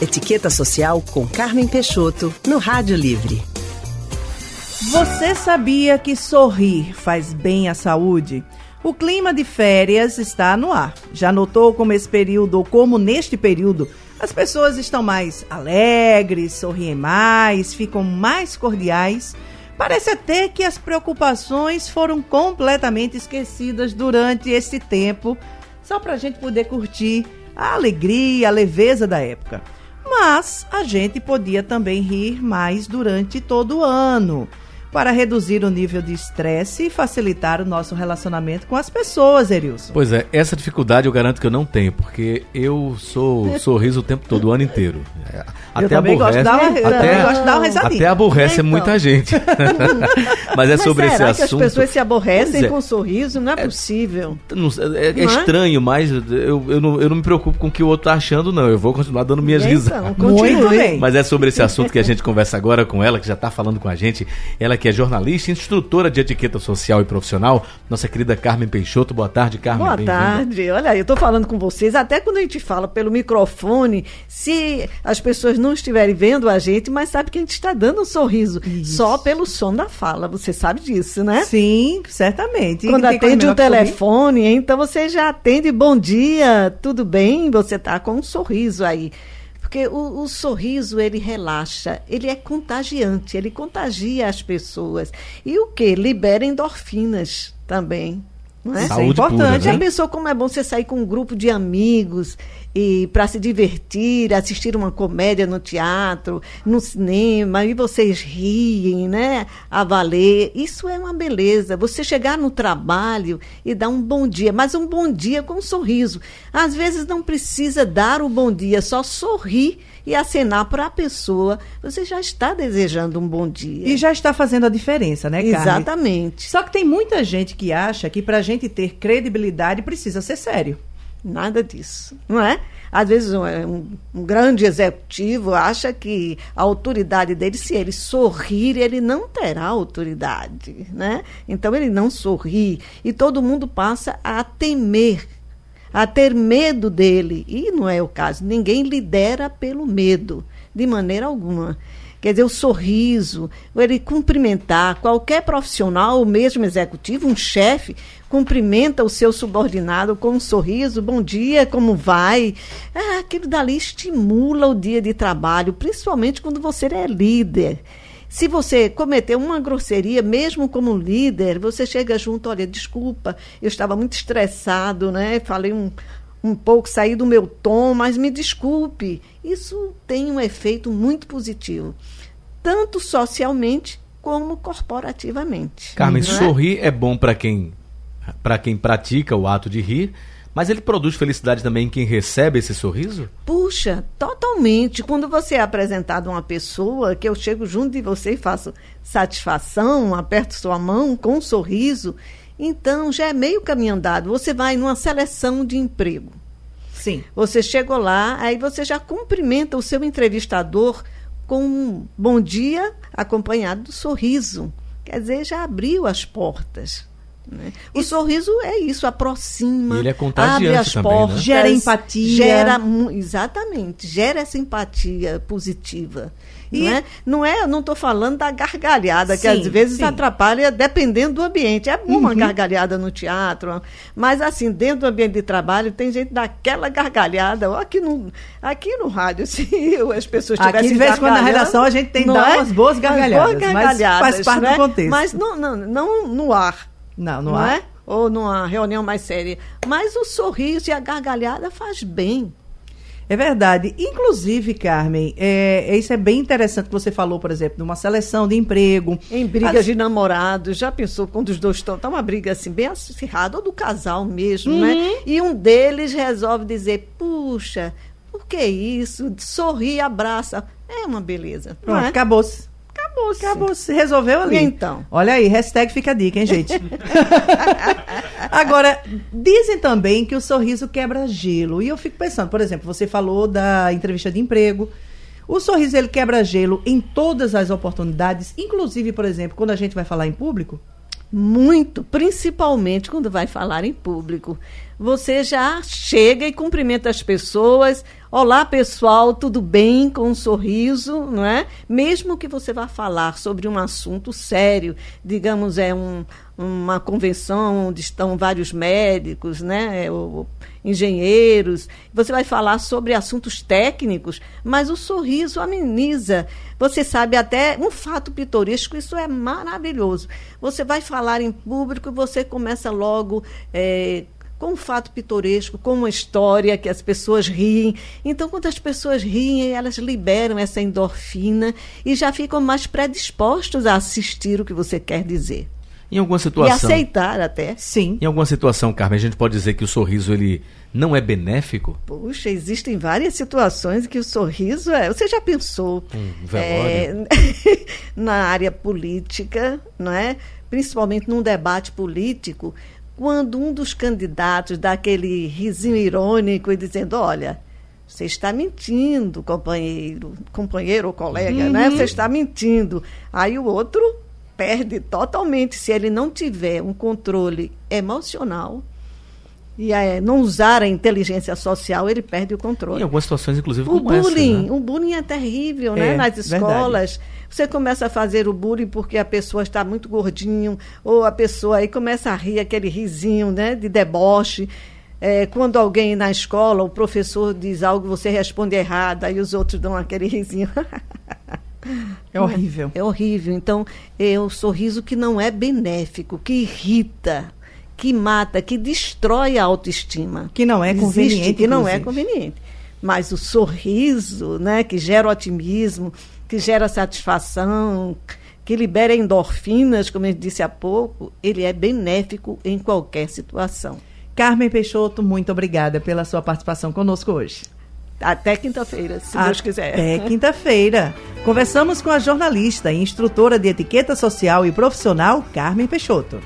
Etiqueta Social com Carmen Peixoto, no Rádio Livre. Você sabia que sorrir faz bem à saúde? O clima de férias está no ar. Já notou como esse período, ou como neste período, as pessoas estão mais alegres, sorriem mais, ficam mais cordiais? Parece até que as preocupações foram completamente esquecidas durante esse tempo, só para a gente poder curtir a alegria, a leveza da época. Mas a gente podia também rir mais durante todo o ano para reduzir o nível de estresse e facilitar o nosso relacionamento com as pessoas, Erilson. Pois é, essa dificuldade eu garanto que eu não tenho, porque eu sou sorriso o tempo todo, o ano inteiro. Até aborrece, gosto de dar uma, até, gosto de dar uma Até aborrece então. muita gente. Mas é Mas sobre esse assunto. que as pessoas se aborrecem é. com um sorriso? Não é, é possível. Não, é, é, é estranho, mas eu, eu, não, eu não me preocupo com o que o outro tá achando, não. Eu vou continuar dando minhas então, risadas. Muito bem. Mas é sobre esse assunto que a gente conversa agora com ela, que já está falando com a gente. Ela que é jornalista, instrutora de etiqueta social e profissional, nossa querida Carmen Peixoto. Boa tarde, Carmen. Boa tarde. Olha, eu estou falando com vocês, até quando a gente fala pelo microfone, se as pessoas não estiverem vendo a gente, mas sabe que a gente está dando um sorriso Isso. só pelo som da fala. Você sabe disso, né? Sim, certamente. Quando atende o telefone, então você já atende bom dia, tudo bem? Você está com um sorriso aí. Porque o, o, sorriso, ele relaxa, ele é contagiante, ele contagia as pessoas. E o que? Libera endorfinas também. Não é? Saúde é importante. Pura, né? Já pensou como é bom você sair com um grupo de amigos e para se divertir, assistir uma comédia no teatro, no cinema, e vocês riem, né? A valer. Isso é uma beleza. Você chegar no trabalho e dar um bom dia, mas um bom dia com um sorriso. Às vezes não precisa dar o bom dia, só sorrir e acenar para a pessoa, você já está desejando um bom dia. E já está fazendo a diferença, né, Carmen? Exatamente. Só que tem muita gente que acha que para a gente ter credibilidade precisa ser sério. Nada disso, não é? Às vezes um, um, um, grande executivo acha que a autoridade dele, se ele sorrir, ele não terá autoridade, né? Então ele não sorri e todo mundo passa a temer, a ter medo dele. E não é o caso. Ninguém lidera pelo medo, de maneira alguma. Quer dizer, o sorriso, ele cumprimentar qualquer profissional, ou mesmo executivo, um chefe, cumprimenta o seu subordinado com um sorriso, bom dia, como vai? Ah, aquilo dali estimula o dia de trabalho, principalmente quando você é líder. Se você cometeu uma grosseria, mesmo como líder, você chega junto, olha, desculpa, eu estava muito estressado, né? Falei um, um pouco, saí do meu tom, mas me desculpe. Isso tem um efeito muito positivo, tanto socialmente como corporativamente. Carmen, é? sorrir é bom para quem para quem pratica o ato de rir, mas ele produz felicidade também em quem recebe esse sorriso? Puxa, totalmente. Quando você é apresentado a uma pessoa, que eu chego junto de você e faço satisfação, aperto sua mão com um sorriso, então já é meio caminho andado. Você vai numa seleção de emprego. Sim. Você chegou lá, aí você já cumprimenta o seu entrevistador com um bom dia acompanhado do sorriso. Quer dizer, já abriu as portas. Né? O sorriso é isso, aproxima, ele é abre as também, né? portas, né? gera empatia. Gera, exatamente, gera essa empatia positiva. E não é, não é, não estou falando da gargalhada, sim, que às vezes sim. atrapalha dependendo do ambiente. É bom uma uhum. gargalhada no teatro, mas assim, dentro do ambiente de trabalho, tem gente daquela gargalhada. Aqui no, aqui no rádio, se as pessoas tivessem. Aqui, de vez em quando na redação, a gente tem que dar é? umas boas gargalhadas. Boas gargalhadas mas faz parte né? do contexto. Mas não, não, não no ar. Não, não, não é? Ou numa reunião mais séria. Mas o sorriso e a gargalhada faz bem. É verdade. Inclusive, Carmen, é, é, isso é bem interessante que você falou, por exemplo, numa seleção de emprego. Em brigas As... de namorados. Já pensou quando os dois estão. Tá uma briga assim, bem acirrada, ou do casal mesmo, né? uhum. né? E um deles resolve dizer: puxa, por que isso? Sorri, abraça. É uma beleza. Pronto, é? acabou-se. Acabou, acabou, se resolveu ali. Então. Olha aí, hashtag fica a dica, hein, gente? Agora, dizem também que o sorriso quebra gelo. E eu fico pensando, por exemplo, você falou da entrevista de emprego. O sorriso ele quebra gelo em todas as oportunidades, inclusive, por exemplo, quando a gente vai falar em público? Muito, principalmente quando vai falar em público. você já chega e cumprimenta as pessoas. Olá, pessoal, tudo bem? Com um sorriso, não é? Mesmo que você vá falar sobre um assunto sério, digamos, é um, uma convenção onde estão vários médicos, né? Ou, engenheiros, você vai falar sobre assuntos técnicos, mas o sorriso ameniza. Você sabe até um fato pitoresco, isso é maravilhoso. Você vai falar em público, você começa logo é, com um fato pitoresco, com uma história que as pessoas riem. Então, quando as pessoas riem, elas liberam essa endorfina e já ficam mais predispostos a assistir o que você quer dizer. Em alguma situação. E aceitar até. Sim. Em alguma situação, Carmen, a gente pode dizer que o sorriso ele não é benéfico? Puxa, existem várias situações que o sorriso é. Você já pensou um velório. É, na área política, não é? Principalmente num debate político, quando um dos candidatos dá aquele risinho irônico e dizendo, olha, você está mentindo, companheiro, companheiro ou colega, uhum. né? Você está mentindo. Aí o outro perde totalmente se ele não tiver um controle emocional e é, não usar a inteligência social, ele perde o controle. Em algumas situações, inclusive, o como bullying, essa, né? O bullying é terrível, né? É, Nas escolas. verdade. Você começa a fazer o bullying porque a pessoa está muito gordinho, ou a pessoa aí começa a rir, aquele risinho né, de deboche. É, quando alguém na escola, o professor diz algo, você responde errado, aí os outros dão aquele risinho. É horrível. É horrível. Então, é o sorriso que não é benéfico, que irrita, que mata, que destrói a autoestima. Que não é Existe, conveniente. Que não é inclusive. conveniente. Mas o sorriso, né, que gera otimismo, que gera satisfação, que libera endorfinas, como eu disse há pouco, ele é benéfico em qualquer situação. Carmen Peixoto, muito obrigada pela sua participação conosco hoje. Até quinta-feira, se Deus quiser. Até quinta-feira. Conversamos com a jornalista e instrutora de etiqueta social e profissional, Carmen Peixoto.